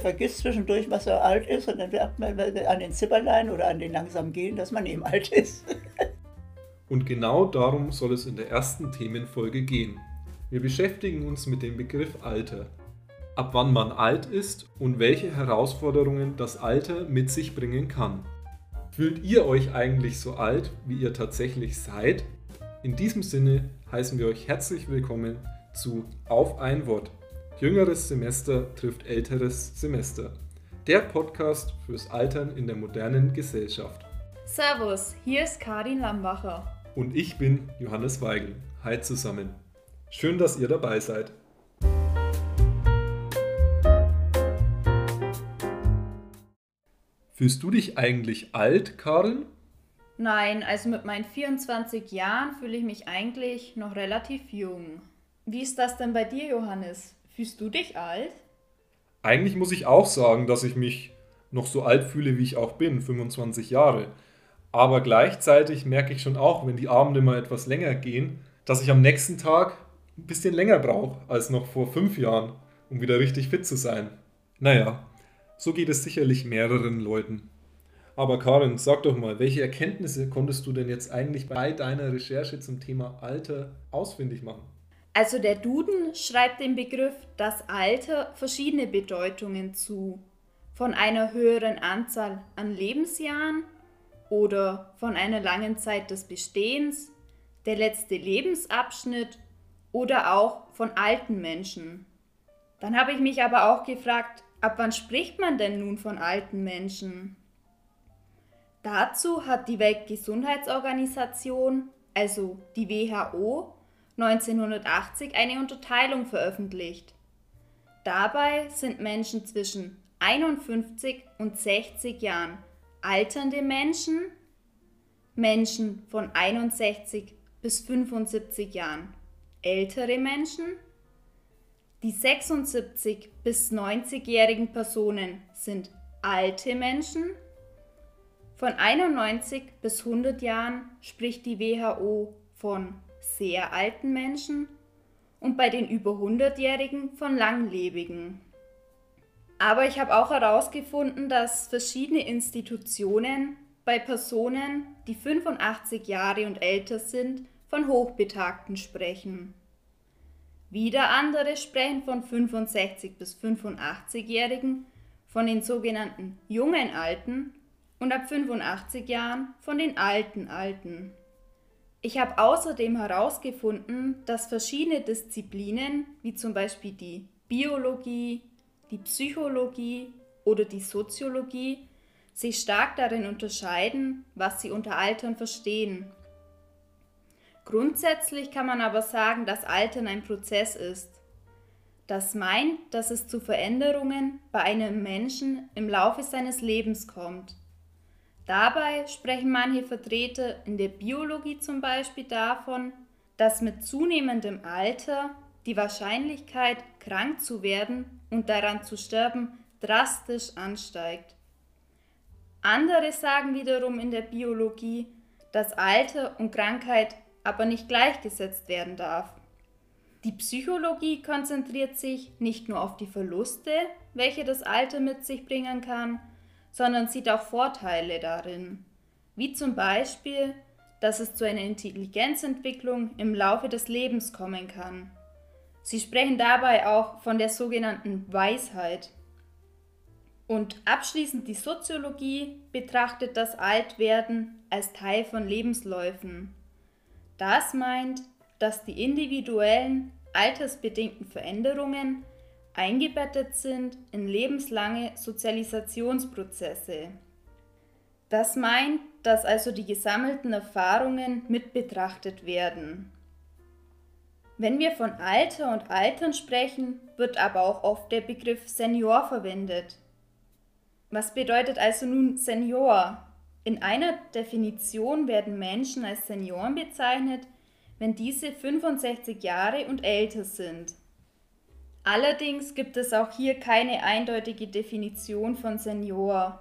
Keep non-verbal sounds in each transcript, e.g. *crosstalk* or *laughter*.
Vergisst zwischendurch, was so alt ist und dann merkt man an den Zipperlein oder an den langsam gehen, dass man eben alt ist. *laughs* und genau darum soll es in der ersten Themenfolge gehen. Wir beschäftigen uns mit dem Begriff Alter. Ab wann man alt ist und welche Herausforderungen das Alter mit sich bringen kann. Fühlt ihr euch eigentlich so alt, wie ihr tatsächlich seid? In diesem Sinne heißen wir euch herzlich willkommen zu Auf ein Wort Jüngeres Semester trifft älteres Semester. Der Podcast fürs Altern in der modernen Gesellschaft. Servus, hier ist Karin Lambacher. Und ich bin Johannes Weigel. Hi zusammen. Schön, dass ihr dabei seid. Fühlst du dich eigentlich alt, Karin? Nein, also mit meinen 24 Jahren fühle ich mich eigentlich noch relativ jung. Wie ist das denn bei dir, Johannes? Fühlst du dich alt? Eigentlich muss ich auch sagen, dass ich mich noch so alt fühle, wie ich auch bin, 25 Jahre. Aber gleichzeitig merke ich schon auch, wenn die Abende mal etwas länger gehen, dass ich am nächsten Tag ein bisschen länger brauche als noch vor fünf Jahren, um wieder richtig fit zu sein. Naja, so geht es sicherlich mehreren Leuten. Aber Karin, sag doch mal, welche Erkenntnisse konntest du denn jetzt eigentlich bei deiner Recherche zum Thema Alter ausfindig machen? Also der Duden schreibt dem Begriff das Alter verschiedene Bedeutungen zu. Von einer höheren Anzahl an Lebensjahren oder von einer langen Zeit des Bestehens, der letzte Lebensabschnitt oder auch von alten Menschen. Dann habe ich mich aber auch gefragt, ab wann spricht man denn nun von alten Menschen? Dazu hat die Weltgesundheitsorganisation, also die WHO, 1980 eine Unterteilung veröffentlicht. Dabei sind Menschen zwischen 51 und 60 Jahren alternde Menschen, Menschen von 61 bis 75 Jahren ältere Menschen, die 76 bis 90-jährigen Personen sind alte Menschen, von 91 bis 100 Jahren spricht die WHO von sehr alten Menschen und bei den über 100-Jährigen von Langlebigen. Aber ich habe auch herausgefunden, dass verschiedene Institutionen bei Personen, die 85 Jahre und älter sind, von Hochbetagten sprechen. Wieder andere sprechen von 65 bis 85-Jährigen, von den sogenannten jungen Alten und ab 85 Jahren von den alten Alten. Ich habe außerdem herausgefunden, dass verschiedene Disziplinen, wie zum Beispiel die Biologie, die Psychologie oder die Soziologie, sich stark darin unterscheiden, was sie unter Altern verstehen. Grundsätzlich kann man aber sagen, dass Altern ein Prozess ist. Das meint, dass es zu Veränderungen bei einem Menschen im Laufe seines Lebens kommt. Dabei sprechen manche Vertreter in der Biologie zum Beispiel davon, dass mit zunehmendem Alter die Wahrscheinlichkeit, krank zu werden und daran zu sterben, drastisch ansteigt. Andere sagen wiederum in der Biologie, dass Alter und Krankheit aber nicht gleichgesetzt werden darf. Die Psychologie konzentriert sich nicht nur auf die Verluste, welche das Alter mit sich bringen kann, sondern sieht auch Vorteile darin, wie zum Beispiel, dass es zu einer Intelligenzentwicklung im Laufe des Lebens kommen kann. Sie sprechen dabei auch von der sogenannten Weisheit. Und abschließend die Soziologie betrachtet das Altwerden als Teil von Lebensläufen. Das meint, dass die individuellen altersbedingten Veränderungen eingebettet sind in lebenslange Sozialisationsprozesse. Das meint, dass also die gesammelten Erfahrungen mit betrachtet werden. Wenn wir von Alter und Altern sprechen, wird aber auch oft der Begriff Senior verwendet. Was bedeutet also nun Senior? In einer Definition werden Menschen als Senioren bezeichnet, wenn diese 65 Jahre und älter sind. Allerdings gibt es auch hier keine eindeutige Definition von Senior.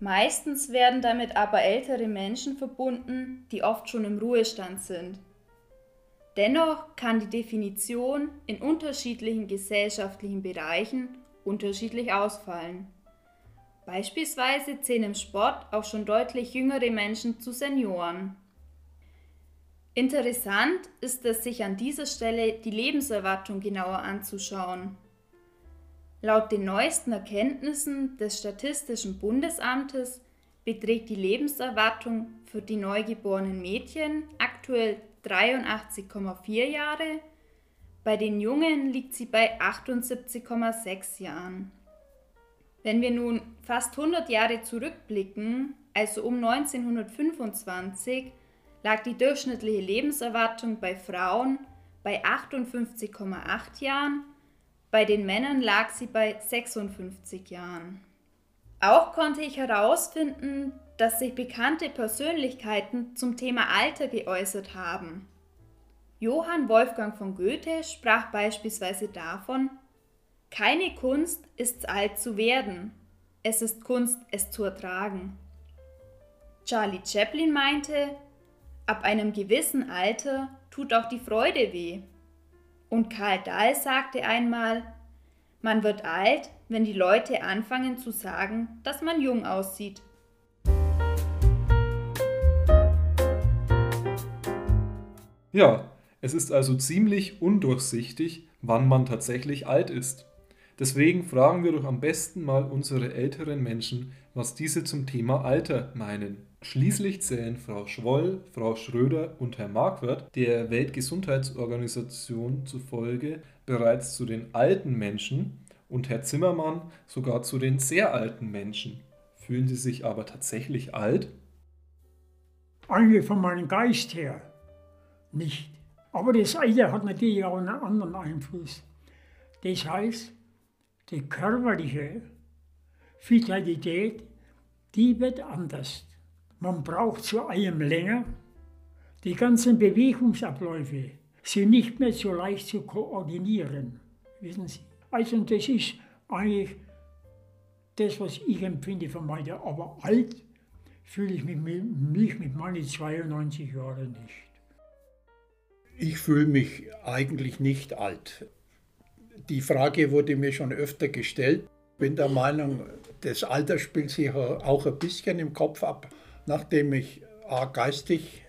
Meistens werden damit aber ältere Menschen verbunden, die oft schon im Ruhestand sind. Dennoch kann die Definition in unterschiedlichen gesellschaftlichen Bereichen unterschiedlich ausfallen. Beispielsweise zählen im Sport auch schon deutlich jüngere Menschen zu Senioren. Interessant ist es, sich an dieser Stelle die Lebenserwartung genauer anzuschauen. Laut den neuesten Erkenntnissen des Statistischen Bundesamtes beträgt die Lebenserwartung für die neugeborenen Mädchen aktuell 83,4 Jahre, bei den Jungen liegt sie bei 78,6 Jahren. Wenn wir nun fast 100 Jahre zurückblicken, also um 1925, lag die durchschnittliche Lebenserwartung bei Frauen bei 58,8 Jahren, bei den Männern lag sie bei 56 Jahren. Auch konnte ich herausfinden, dass sich bekannte Persönlichkeiten zum Thema Alter geäußert haben. Johann Wolfgang von Goethe sprach beispielsweise davon, keine Kunst ist alt zu werden, es ist Kunst, es zu ertragen. Charlie Chaplin meinte, ab einem gewissen Alter tut auch die Freude weh. Und Karl Dahl sagte einmal, man wird alt, wenn die Leute anfangen zu sagen, dass man jung aussieht. Ja, es ist also ziemlich undurchsichtig, wann man tatsächlich alt ist. Deswegen fragen wir doch am besten mal unsere älteren Menschen, was diese zum Thema Alter meinen. Schließlich zählen Frau Schwoll, Frau Schröder und Herr Marquardt der Weltgesundheitsorganisation zufolge bereits zu den alten Menschen und Herr Zimmermann sogar zu den sehr alten Menschen. Fühlen Sie sich aber tatsächlich alt? Eigentlich von meinem Geist her nicht. Aber das Alter hat natürlich auch einen anderen Einfluss. Das heißt, die körperliche Vitalität, die wird anders. Man braucht zu allem länger. Die ganzen Bewegungsabläufe sind nicht mehr so leicht zu koordinieren. Wissen Sie? Also das ist eigentlich das, was ich empfinde von meiner. Aber alt fühle ich mich, mich mit meinen 92 Jahren nicht. Ich fühle mich eigentlich nicht alt. Die Frage wurde mir schon öfter gestellt. Ich bin der Meinung, das Alter spielt sich auch ein bisschen im Kopf ab. Nachdem ich A geistig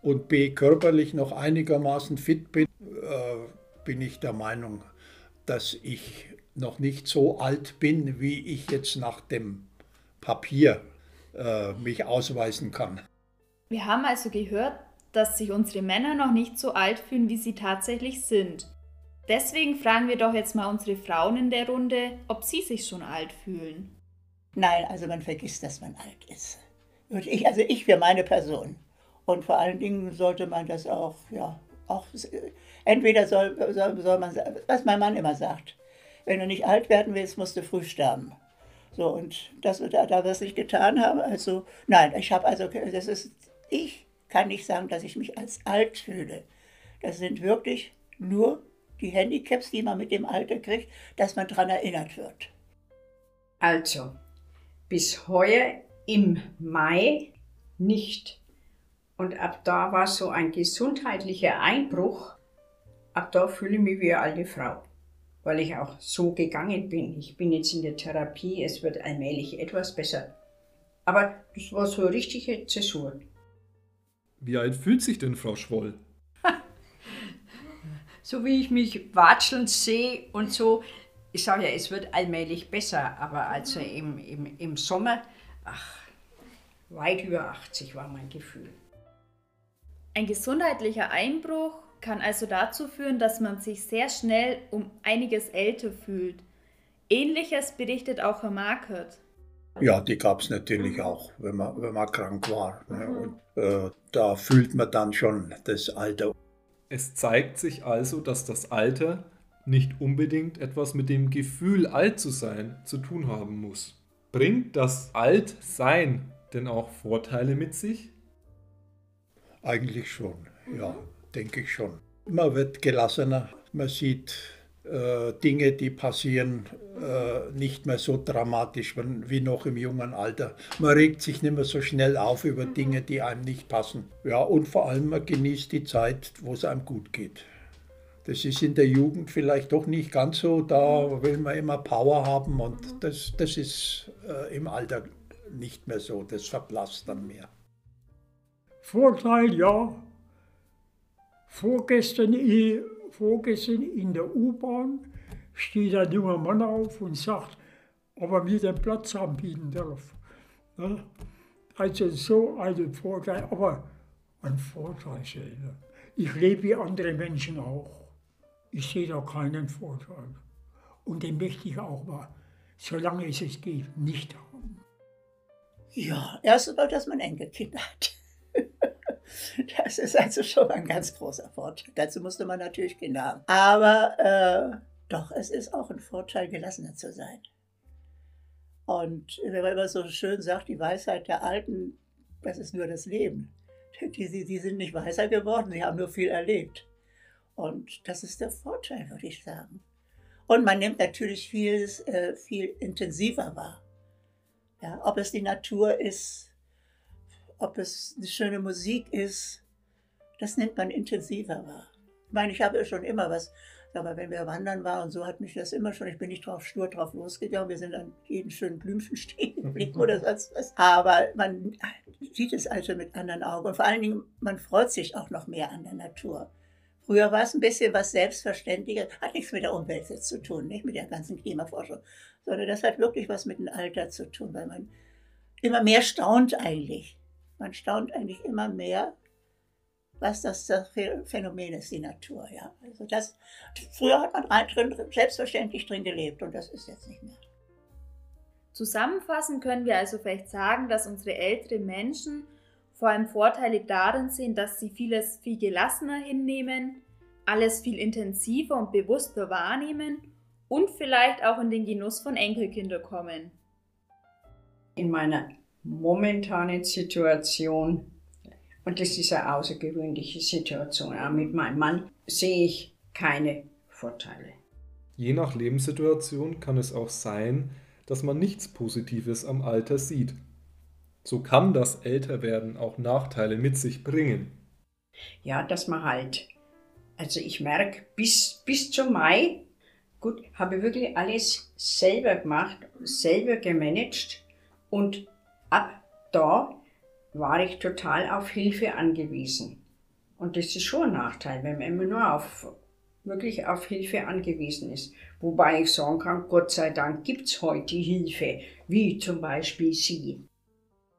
und B körperlich noch einigermaßen fit bin, äh, bin ich der Meinung, dass ich noch nicht so alt bin, wie ich jetzt nach dem Papier äh, mich ausweisen kann. Wir haben also gehört, dass sich unsere Männer noch nicht so alt fühlen, wie sie tatsächlich sind. Deswegen fragen wir doch jetzt mal unsere Frauen in der Runde, ob sie sich schon alt fühlen. Nein, also man vergisst, dass man alt ist. Und ich, also ich für meine Person. Und vor allen Dingen sollte man das auch, ja, auch, entweder soll, soll, soll man, was mein Mann immer sagt, wenn du nicht alt werden willst, musst du früh sterben. So, und das, da, da wir es nicht getan haben, also, nein, ich habe also, das ist, ich kann nicht sagen, dass ich mich als alt fühle. Das sind wirklich nur die Handicaps, die man mit dem Alter kriegt, dass man daran erinnert wird. Also, bis heuer im Mai nicht. Und ab da war so ein gesundheitlicher Einbruch. Ab da fühle ich mich wie eine alte Frau, weil ich auch so gegangen bin. Ich bin jetzt in der Therapie, es wird allmählich etwas besser. Aber das war so eine richtige Zäsur. Wie alt fühlt sich denn Frau Schwoll? *laughs* so wie ich mich watscheln sehe und so, ich sage ja, es wird allmählich besser, aber also im, im, im Sommer, ach, weit über 80 war mein Gefühl. Ein gesundheitlicher Einbruch kann also dazu führen, dass man sich sehr schnell um einiges älter fühlt. Ähnliches berichtet auch Herr Markert. Ja, die gab es natürlich auch, wenn man, wenn man krank war. Ne? Und äh, da fühlt man dann schon das Alter. Es zeigt sich also, dass das Alter nicht unbedingt etwas mit dem Gefühl, alt zu sein, zu tun haben muss. Bringt das Altsein denn auch Vorteile mit sich? Eigentlich schon, ja, denke ich schon. Man wird gelassener, man sieht äh, Dinge, die passieren, äh, nicht mehr so dramatisch wie noch im jungen Alter. Man regt sich nicht mehr so schnell auf über Dinge, die einem nicht passen. Ja, und vor allem man genießt die Zeit, wo es einem gut geht. Das ist in der Jugend vielleicht doch nicht ganz so. Da will man immer Power haben und das, das ist äh, im Alter nicht mehr so. Das verblasst dann mehr. Vorteil, ja. Vorgestern, vorgestern in der U-Bahn steht ein junger Mann auf und sagt, ob er mir den Platz anbieten darf. Ne? Also so ein Vorteil, aber ein Vorteil. Ich lebe wie andere Menschen auch. Ich sehe da keinen Vorteil. Und den möchte ich auch mal, solange es es geht, nicht haben. Ja, erst einmal, dass man Enkelkinder hat. *laughs* Das ist also schon ein ganz großer Vorteil. Dazu musste man natürlich Kinder haben. Aber äh, doch, es ist auch ein Vorteil, gelassener zu sein. Und wenn man immer so schön sagt, die Weisheit der Alten, das ist nur das Leben. Die, die, die sind nicht weißer geworden, sie haben nur viel erlebt. Und das ist der Vorteil, würde ich sagen. Und man nimmt natürlich vieles äh, viel intensiver wahr. Ja, ob es die Natur ist, ob es eine schöne Musik ist, das nimmt man intensiver wahr. Ich meine, ich habe schon immer was, aber wenn wir wandern waren und so hat mich das immer schon, ich bin nicht drauf stur drauf losgegangen, wir sind an jeden schönen Blümchen stehen geblieben oder *laughs* sonst was. Aber man sieht es also mit anderen Augen und vor allen Dingen, man freut sich auch noch mehr an der Natur. Früher war es ein bisschen was Selbstverständliches, hat nichts mit der Umwelt zu tun, nicht mit der ganzen Klimaforschung, sondern das hat wirklich was mit dem Alter zu tun, weil man immer mehr staunt eigentlich. Man staunt eigentlich immer mehr, was das Phänomen ist, die Natur. Ja. Also das, früher hat man rein drin, selbstverständlich drin gelebt und das ist jetzt nicht mehr. Zusammenfassend können wir also vielleicht sagen, dass unsere älteren Menschen vor allem Vorteile darin sehen, dass sie vieles viel gelassener hinnehmen, alles viel intensiver und bewusster wahrnehmen und vielleicht auch in den Genuss von Enkelkinder kommen. In meiner momentanen Situation, und das ist eine außergewöhnliche Situation, auch mit meinem Mann, sehe ich keine Vorteile. Je nach Lebenssituation kann es auch sein, dass man nichts Positives am Alter sieht so kann das Älterwerden auch Nachteile mit sich bringen. Ja, dass man halt, also ich merke, bis, bis zum Mai, gut, habe ich wirklich alles selber gemacht, selber gemanagt und ab da war ich total auf Hilfe angewiesen. Und das ist schon ein Nachteil, wenn man immer nur auf, wirklich auf Hilfe angewiesen ist. Wobei ich sagen kann, Gott sei Dank gibt es heute Hilfe, wie zum Beispiel Sie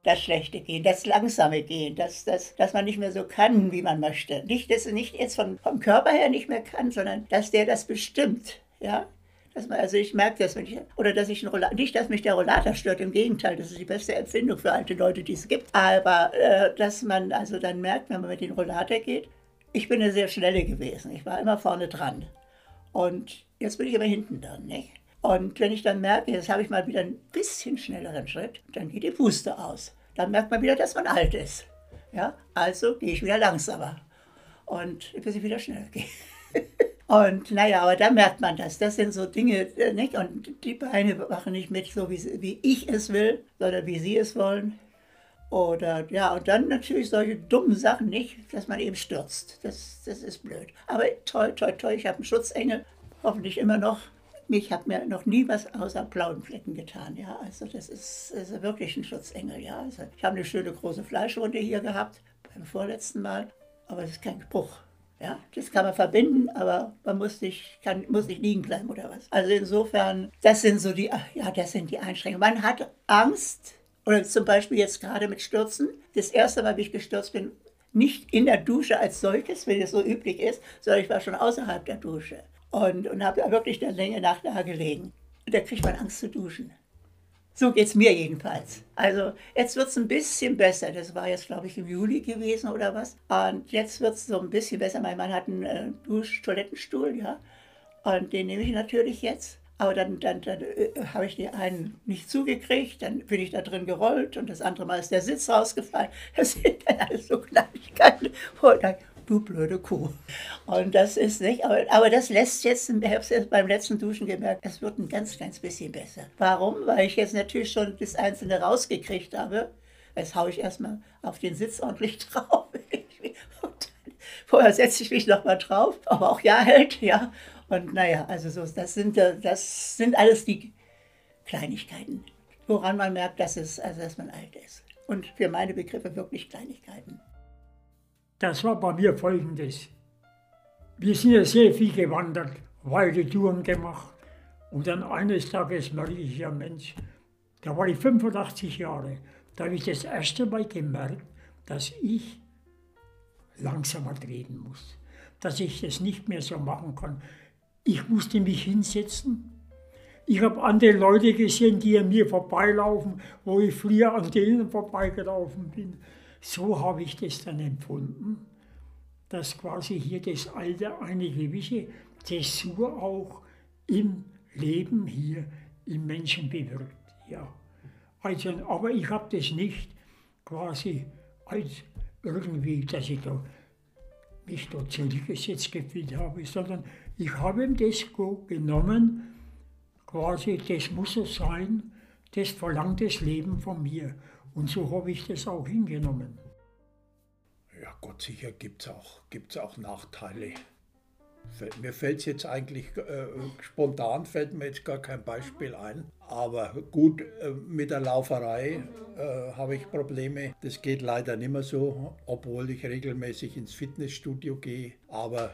das schlechte Gehen, das langsame Gehen, das, das, dass man nicht mehr so kann, wie man möchte. Nicht, dass er nicht jetzt vom, vom Körper her nicht mehr kann, sondern dass der das bestimmt. Ja? Dass man, also ich merke das, wenn ich, oder dass ich nicht, dass mich der Rollator stört, im Gegenteil, das ist die beste Empfindung für alte Leute, die es gibt. Aber äh, dass man also dann merkt, wenn man mit dem Rollator geht, ich bin eine sehr schnelle gewesen, ich war immer vorne dran. Und jetzt bin ich immer hinten dran, nicht? Und wenn ich dann merke, jetzt habe ich mal wieder ein bisschen schnelleren Schritt, dann geht die Puste aus. Dann merkt man wieder, dass man alt ist. Ja, also gehe ich wieder langsamer. Und bis ich wieder schnell gehe. *laughs* Und naja, aber da merkt man das. Das sind so Dinge, äh, nicht? Und die Beine machen nicht mit, so wie, wie ich es will, sondern wie sie es wollen. Oder ja, und dann natürlich solche dummen Sachen nicht, dass man eben stürzt. Das, das ist blöd. Aber toll, toll, toll, ich habe einen Schutzengel, hoffentlich immer noch. Ich habe mir noch nie was außer blauen Flecken getan. Ja, also das ist, ist wirklich ein Schutzengel. Ja, also ich habe eine schöne große Fleischwunde hier gehabt beim vorletzten Mal, aber es ist kein Bruch. Ja, das kann man verbinden, aber man muss nicht, kann, muss nicht liegen bleiben oder was. Also insofern, das sind so die, ja, das sind die Einschränkungen. Man hat Angst, oder zum Beispiel jetzt gerade mit Stürzen. Das erste Mal, wie ich gestürzt bin, nicht in der Dusche als solches, wie das so üblich ist, sondern ich war schon außerhalb der Dusche und, und habe wirklich eine Länge Nacht da gelegen. Und da kriegt man Angst zu duschen. So geht es mir jedenfalls. Also jetzt wird es ein bisschen besser. Das war jetzt, glaube ich, im Juli gewesen oder was. Und jetzt wird es so ein bisschen besser. Mein Mann hat einen äh, Dusch-Toilettenstuhl, ja. Und den nehme ich natürlich jetzt. Aber dann, dann, dann äh, habe ich den einen nicht zugekriegt, dann bin ich da drin gerollt und das andere Mal ist der Sitz rausgefallen. Das *laughs* sind dann alles so Kleinigkeiten du blöde Kuh. Und das ist nicht, aber, aber das lässt jetzt, ich habe es beim letzten Duschen gemerkt, es wird ein ganz, ganz bisschen besser. Warum? Weil ich jetzt natürlich schon das Einzelne rausgekriegt habe. Jetzt haue ich erstmal auf den Sitz ordentlich *laughs* drauf. Und vorher setze ich mich nochmal drauf, aber auch ja hält, ja. Und naja, also so, das sind, das sind alles die Kleinigkeiten, woran man merkt, dass, es, also dass man alt ist. Und für meine Begriffe wirklich Kleinigkeiten. Das war bei mir folgendes. Wir sind ja sehr viel gewandert, weite Touren gemacht. Und dann eines Tages merke ich, ja Mensch, da war ich 85 Jahre. Da habe ich das erste Mal gemerkt, dass ich langsamer treten muss. Dass ich das nicht mehr so machen kann. Ich musste mich hinsetzen ich habe andere Leute gesehen, die an mir vorbeilaufen, wo ich früher an denen vorbeigelaufen bin. So habe ich das dann empfunden, dass quasi hier das Alter eine gewisse Zäsur auch im Leben hier im Menschen bewirkt. Ja. Also, aber ich habe das nicht quasi als irgendwie, dass ich da mich da zurückgesetzt gefühlt habe, sondern ich habe das genommen, quasi, das muss so sein, das verlangt das Leben von mir. Und so habe ich das auch hingenommen. Ja, Gott sicher gibt es auch, gibt's auch Nachteile. Mir fällt es jetzt eigentlich äh, spontan, fällt mir jetzt gar kein Beispiel ein. Aber gut, äh, mit der Lauferei äh, habe ich Probleme. Das geht leider nicht mehr so, obwohl ich regelmäßig ins Fitnessstudio gehe. Aber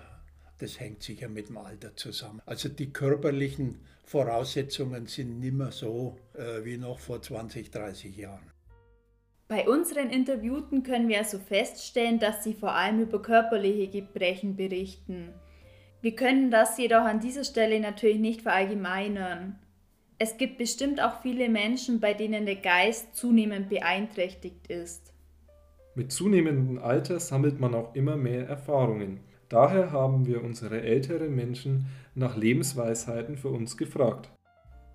das hängt sicher mit dem Alter zusammen. Also die körperlichen Voraussetzungen sind nicht mehr so äh, wie noch vor 20, 30 Jahren. Bei unseren Interviewten können wir also feststellen, dass sie vor allem über körperliche Gebrechen berichten. Wir können das jedoch an dieser Stelle natürlich nicht verallgemeinern. Es gibt bestimmt auch viele Menschen, bei denen der Geist zunehmend beeinträchtigt ist. Mit zunehmendem Alter sammelt man auch immer mehr Erfahrungen. Daher haben wir unsere älteren Menschen nach Lebensweisheiten für uns gefragt.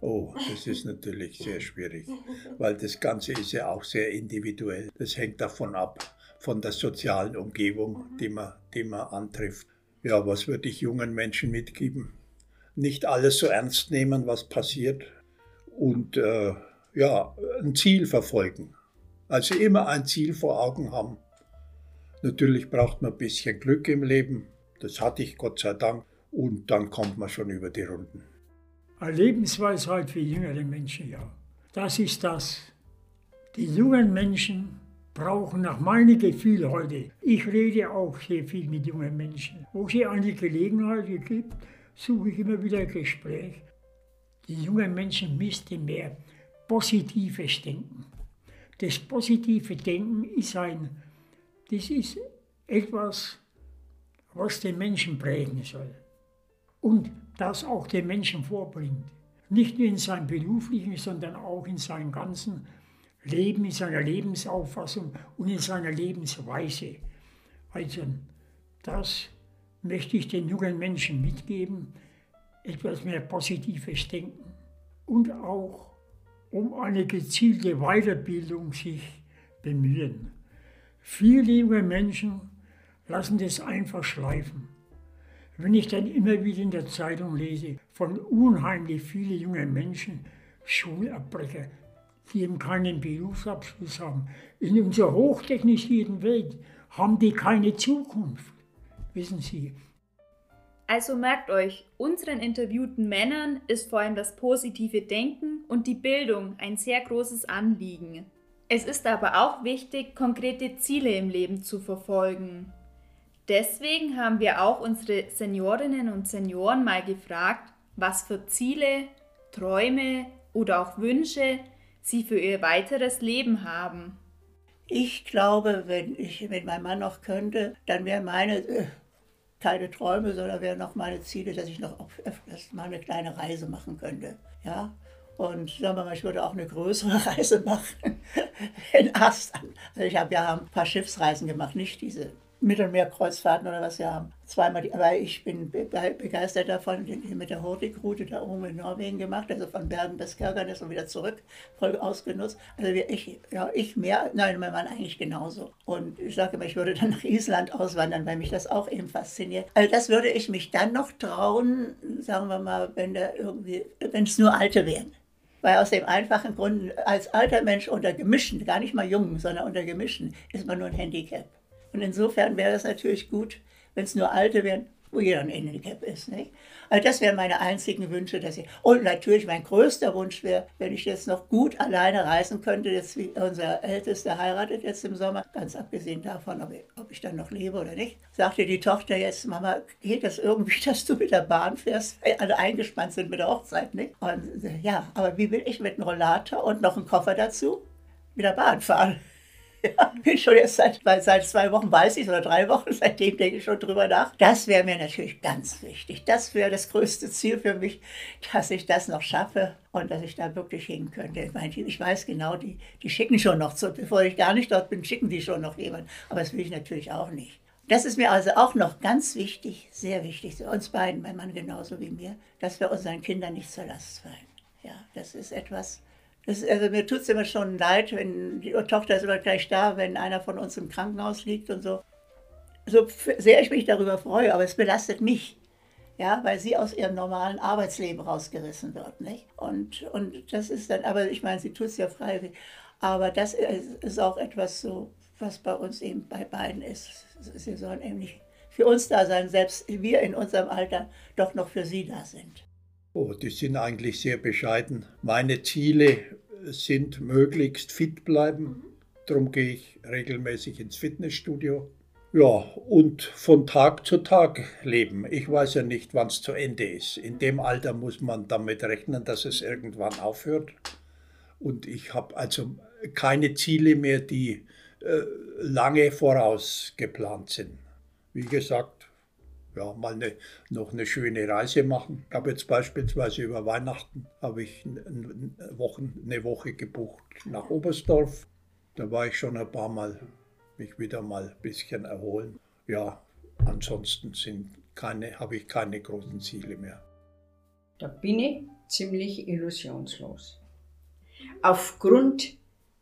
Oh, das ist natürlich sehr schwierig, weil das Ganze ist ja auch sehr individuell. Das hängt davon ab, von der sozialen Umgebung, die man, die man antrifft. Ja, was würde ich jungen Menschen mitgeben? Nicht alles so ernst nehmen, was passiert und äh, ja, ein Ziel verfolgen. Also immer ein Ziel vor Augen haben. Natürlich braucht man ein bisschen Glück im Leben. Das hatte ich Gott sei Dank. Und dann kommt man schon über die Runden. Eine Lebensweisheit für jüngere Menschen, ja. Das ist das. Die jungen Menschen brauchen nach meinem Gefühl heute, ich rede auch sehr viel mit jungen Menschen, wo sie eine Gelegenheit gibt, suche ich immer wieder ein Gespräch. Die jungen Menschen müssten mehr positives Denken. Das positive Denken ist ein das ist etwas, was den Menschen prägen soll und das auch den Menschen vorbringt. Nicht nur in seinem beruflichen, sondern auch in seinem ganzen Leben, in seiner Lebensauffassung und in seiner Lebensweise. Also das möchte ich den jungen Menschen mitgeben, etwas mehr positives Denken und auch um eine gezielte Weiterbildung sich bemühen. Viele junge Menschen lassen das einfach schleifen. Wenn ich dann immer wieder in der Zeitung lese von unheimlich vielen jungen Menschen, Schulabbrecher, die eben keinen Berufsabschluss haben, in unserer hochtechnisierten Welt haben die keine Zukunft. Wissen Sie, also merkt euch, unseren interviewten Männern ist vor allem das positive Denken und die Bildung ein sehr großes Anliegen. Es ist aber auch wichtig, konkrete Ziele im Leben zu verfolgen. Deswegen haben wir auch unsere Seniorinnen und Senioren mal gefragt, was für Ziele, Träume oder auch Wünsche sie für ihr weiteres Leben haben. Ich glaube, wenn ich mit meinem Mann noch könnte, dann wären meine äh, keine Träume, sondern wären noch meine Ziele, dass ich noch öfters mal eine kleine Reise machen könnte. Ja, und sagen wir mal, ich würde auch eine größere *laughs* Reise machen in Ast. Also ich habe ja ein paar Schiffsreisen gemacht, nicht diese Mittelmeerkreuzfahrten oder was wir haben. Zweimal, die, aber ich bin begeistert davon, mit der Hurtigrute da oben in Norwegen gemacht, also von Bergen bis Kirkenes und wieder zurück, voll ausgenutzt. Also ich, ja, ich mehr, nein, mein Mann eigentlich genauso. Und ich sage immer, ich würde dann nach Island auswandern, weil mich das auch eben fasziniert. Also das würde ich mich dann noch trauen, sagen wir mal, wenn da irgendwie, wenn es nur Alte wären. Weil aus dem einfachen Grund, als alter Mensch unter Gemischten, gar nicht mal jung, sondern unter Gemischten, ist man nur ein Handicap. Und insofern wäre es natürlich gut, wenn es nur Alte wären, wo jeder ein Handicap ist. Nicht? Also das wären meine einzigen Wünsche. Dass ich, und natürlich mein größter Wunsch wäre, wenn ich jetzt noch gut alleine reisen könnte, jetzt wie unser Ältester heiratet jetzt im Sommer, ganz abgesehen davon, ob ich, ob ich dann noch lebe oder nicht, sagte die Tochter jetzt, Mama, geht das irgendwie, *laughs* dass du mit der Bahn fährst, weil alle eingespannt sind mit der Hochzeit, nicht? Und ja, aber wie will ich mit einem Rollator und noch einen Koffer dazu mit der Bahn fahren? Ja, bin schon erst seit, seit zwei Wochen weiß ich oder drei Wochen, *laughs* seitdem denke ich schon drüber nach. Das wäre mir natürlich ganz wichtig. Das wäre das größte Ziel für mich, dass ich das noch schaffe und dass ich da wirklich hin könnte. Ich, meine, ich weiß genau, die, die schicken schon noch, zu, bevor ich gar nicht dort bin, schicken die schon noch jemanden. Aber das will ich natürlich auch nicht. Das ist mir also auch noch ganz wichtig, sehr wichtig, für uns beiden, mein Mann genauso wie mir, dass wir unseren Kindern nicht zur Last fallen. Ja, das ist etwas, das, also mir tut es immer schon leid, wenn die Tochter ist immer gleich da, wenn einer von uns im Krankenhaus liegt und so. So sehr ich mich darüber freue, aber es belastet mich. Ja, weil sie aus ihrem normalen Arbeitsleben rausgerissen wird. Nicht? Und, und das ist dann, aber ich meine, sie tut es ja freiwillig. Aber das ist auch etwas so, was bei uns eben bei beiden ist. Sie sollen eben nicht für uns da sein, selbst wir in unserem Alter doch noch für sie da sind. Oh, die sind eigentlich sehr bescheiden. Meine Ziele sind möglichst fit bleiben. Darum gehe ich regelmäßig ins Fitnessstudio. Ja, und von Tag zu Tag leben. Ich weiß ja nicht, wann es zu Ende ist. In dem Alter muss man damit rechnen, dass es irgendwann aufhört. Und ich habe also keine Ziele mehr, die äh, lange vorausgeplant sind. Wie gesagt, ja, mal eine, noch eine schöne Reise machen. Ich habe jetzt beispielsweise über Weihnachten habe ich eine, Woche gebucht nach Oberstdorf. Da war ich schon ein paar Mal, mich wieder mal ein bisschen erholen. Ja, ansonsten sind keine, habe ich keine großen Ziele mehr. Da bin ich ziemlich illusionslos. Aufgrund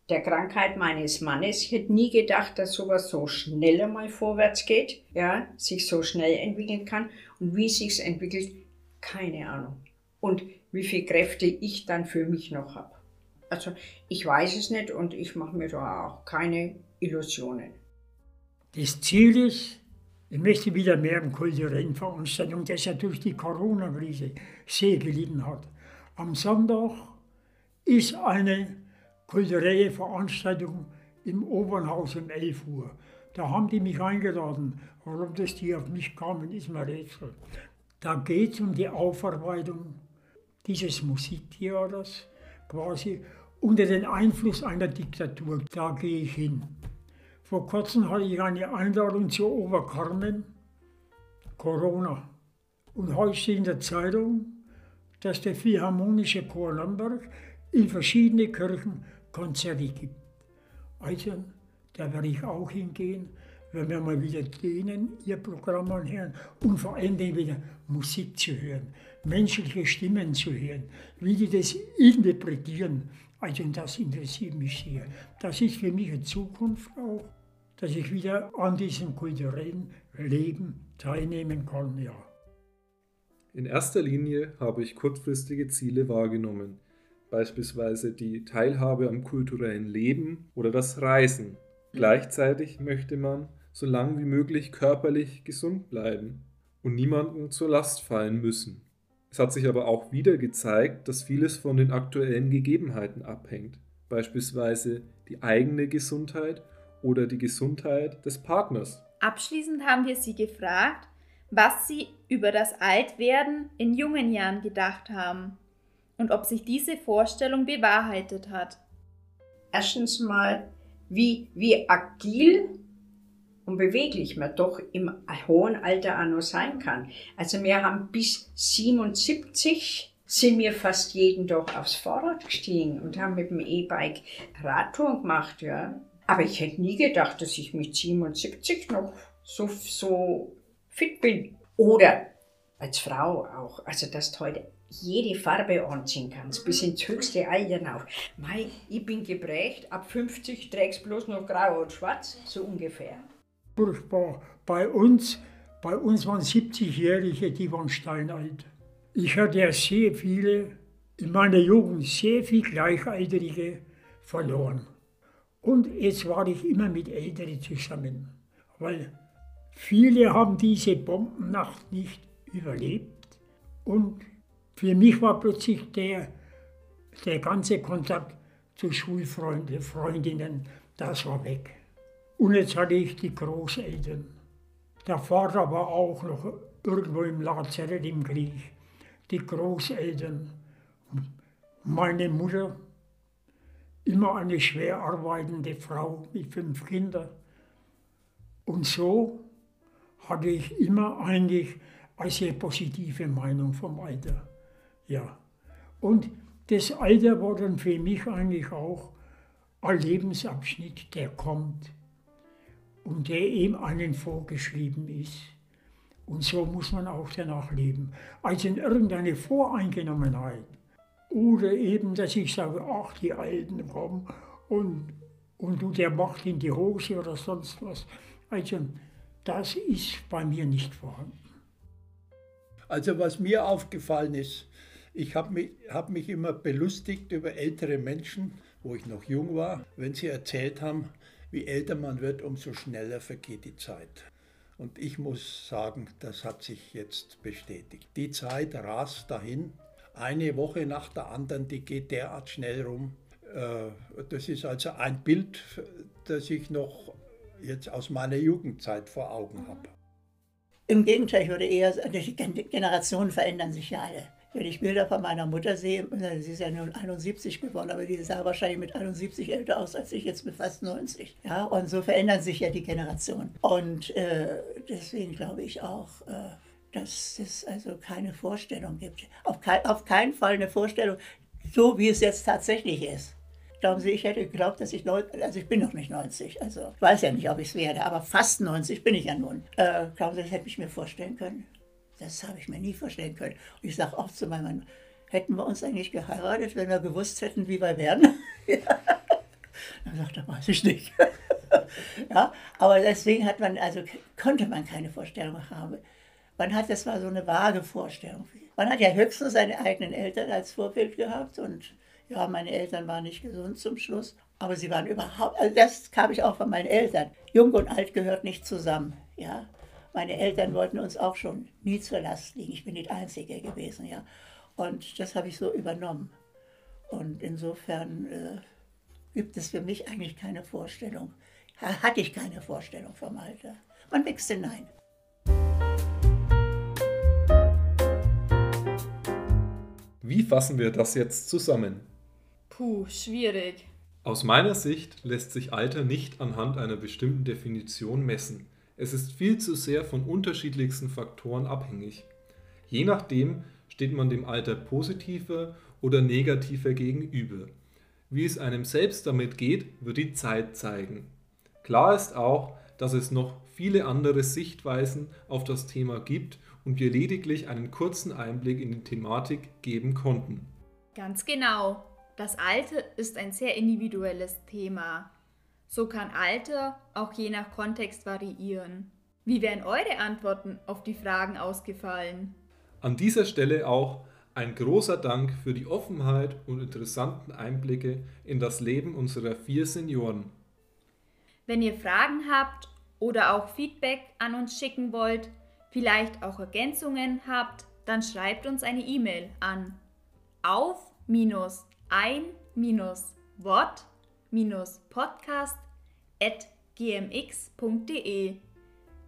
der Krankheit meines Mannes. Ich hätte nie gedacht, dass sowas so schnell einmal vorwärts geht, ja, sich so schnell entwickeln kann. Und wie sich's entwickelt, keine Ahnung. Und wie viel Kräfte ich dann für mich noch habe. Also ich weiß es nicht und ich mache mir da auch keine Illusionen. Das Ziel ist, ich möchte wieder mehr in kulturellen Veranstaltungen, das ja durch die Corona-Krise sehr gelitten hat. Am Sonntag ist eine kulturelle Veranstaltung im Opernhaus um 11 Uhr. Da haben die mich eingeladen. Warum das die auf mich kamen, ist mir Rätsel. Da geht es um die Aufarbeitung dieses Musiktheaters, quasi unter den Einfluss einer Diktatur. Da gehe ich hin. Vor kurzem hatte ich eine Einladung zur Oberkarmen, Corona. Und heute steht in der Zeitung, dass der Philharmonische Chor Lamberg in verschiedene Kirchen Konzerte gibt. Also, da werde ich auch hingehen, wenn wir mal wieder denen ihr Programm anhören und vor allem wieder Musik zu hören, menschliche Stimmen zu hören, wie die das interpretieren. Also das interessiert mich sehr. Das ist für mich eine Zukunft auch, dass ich wieder an diesem kulturellen Leben teilnehmen kann, ja. In erster Linie habe ich kurzfristige Ziele wahrgenommen, beispielsweise die Teilhabe am kulturellen Leben oder das Reisen. Mhm. Gleichzeitig möchte man so lange wie möglich körperlich gesund bleiben und niemandem zur Last fallen müssen. Es hat sich aber auch wieder gezeigt, dass vieles von den aktuellen Gegebenheiten abhängt, beispielsweise die eigene Gesundheit oder die Gesundheit des Partners. Abschließend haben wir Sie gefragt, was Sie über das Altwerden in jungen Jahren gedacht haben und ob sich diese Vorstellung bewahrheitet hat. Erstens mal, wie, wie agil und beweglich man doch im hohen Alter auch noch sein kann. Also wir haben bis 77 sind wir fast jeden Tag aufs Fahrrad gestiegen und haben mit dem E-Bike Radtour gemacht, ja. Aber ich hätte nie gedacht, dass ich mit 77 noch so, so fit bin. Oder als Frau auch, also dass du heute jede Farbe anziehen kannst, bis ins höchste Alter auf. Mei, ich bin geprägt, ab 50 trägst bloß noch grau und schwarz, so ungefähr. Furchtbar. Bei uns, bei uns waren 70-Jährige, die waren steinalt. Ich hatte ja sehr viele, in meiner Jugend sehr viele Gleichaltrige verloren. Und jetzt war ich immer mit Älteren zusammen, weil Viele haben diese Bombennacht nicht überlebt und für mich war plötzlich der, der ganze Kontakt zu Schulfreunden, Freundinnen, das war weg. Und jetzt hatte ich die Großeltern. Der Vater war auch noch irgendwo im Lazarett im Krieg. Die Großeltern, meine Mutter, immer eine schwer arbeitende Frau mit fünf Kindern. Und so hatte ich immer eigentlich eine sehr positive Meinung vom Alter. Ja. Und das Alter war dann für mich eigentlich auch ein Lebensabschnitt, der kommt und der eben einen vorgeschrieben ist. Und so muss man auch danach leben. Also in irgendeine Voreingenommenheit. Oder eben, dass ich sage, ach, die Alten kommen und, und du, der macht in die Hose oder sonst was. Also das ist bei mir nicht vorhanden. Also was mir aufgefallen ist, ich habe mich, hab mich immer belustigt über ältere Menschen, wo ich noch jung war, wenn sie erzählt haben, wie älter man wird, umso schneller vergeht die Zeit. Und ich muss sagen, das hat sich jetzt bestätigt. Die Zeit rast dahin, eine Woche nach der anderen, die geht derart schnell rum. Äh, das ist also ein Bild, das ich noch jetzt aus meiner Jugendzeit vor Augen habe. Im Gegenteil, ich würde eher, die Generationen verändern sich ja alle. Wenn ich Bilder von meiner Mutter sehe, sie ist ja nun 71 geworden, aber die sah wahrscheinlich mit 71 älter aus als ich jetzt mit fast 90. Ja, und so verändern sich ja die Generationen. Und äh, deswegen glaube ich auch, äh, dass es also keine Vorstellung gibt. Auf, kein, auf keinen Fall eine Vorstellung, so wie es jetzt tatsächlich ist. Glauben Sie, ich hätte geglaubt, dass ich, also ich bin noch nicht 90, also ich weiß ja nicht, ob ich es werde, aber fast 90 bin ich ja nun. Äh, glauben Sie, das hätte ich mir vorstellen können? Das habe ich mir nie vorstellen können. Und ich sage auch zu meinem Mann, hätten wir uns eigentlich geheiratet, wenn wir gewusst hätten, wie wir werden? *laughs* Dann sagt er, weiß ich nicht. *laughs* ja, aber deswegen hat man, also konnte man keine Vorstellung haben. Man hat, das war so eine vage Vorstellung. Man hat ja höchstens seine eigenen Eltern als Vorbild gehabt und ja, meine Eltern waren nicht gesund zum Schluss, aber sie waren überhaupt, also das kam ich auch von meinen Eltern. Jung und alt gehört nicht zusammen, ja. Meine Eltern wollten uns auch schon nie zur Last liegen. Ich bin die Einzige gewesen, ja. Und das habe ich so übernommen. Und insofern äh, gibt es für mich eigentlich keine Vorstellung. Hatte ich keine Vorstellung vom Alter. Man wächst hinein. Wie fassen wir das jetzt zusammen? Puh, schwierig. Aus meiner Sicht lässt sich Alter nicht anhand einer bestimmten Definition messen. Es ist viel zu sehr von unterschiedlichsten Faktoren abhängig. Je nachdem steht man dem Alter positiver oder negativer gegenüber. Wie es einem selbst damit geht, wird die Zeit zeigen. Klar ist auch, dass es noch viele andere Sichtweisen auf das Thema gibt und wir lediglich einen kurzen Einblick in die Thematik geben konnten. Ganz genau. Das Alter ist ein sehr individuelles Thema. So kann Alter auch je nach Kontext variieren. Wie wären eure Antworten auf die Fragen ausgefallen? An dieser Stelle auch ein großer Dank für die Offenheit und interessanten Einblicke in das Leben unserer vier Senioren. Wenn ihr Fragen habt oder auch Feedback an uns schicken wollt, vielleicht auch Ergänzungen habt, dann schreibt uns eine E-Mail an auf-ein-wort-podcast gmx.de.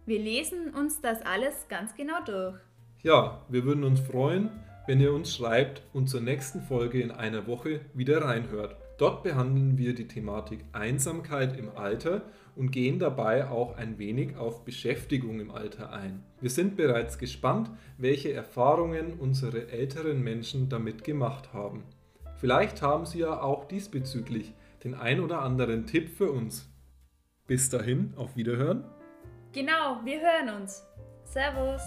Wir lesen uns das alles ganz genau durch. Ja, wir würden uns freuen, wenn ihr uns schreibt und zur nächsten Folge in einer Woche wieder reinhört. Dort behandeln wir die Thematik Einsamkeit im Alter und gehen dabei auch ein wenig auf Beschäftigung im Alter ein. Wir sind bereits gespannt, welche Erfahrungen unsere älteren Menschen damit gemacht haben. Vielleicht haben sie ja auch diesbezüglich den ein oder anderen Tipp für uns. Bis dahin, auf Wiederhören. Genau, wir hören uns. Servus.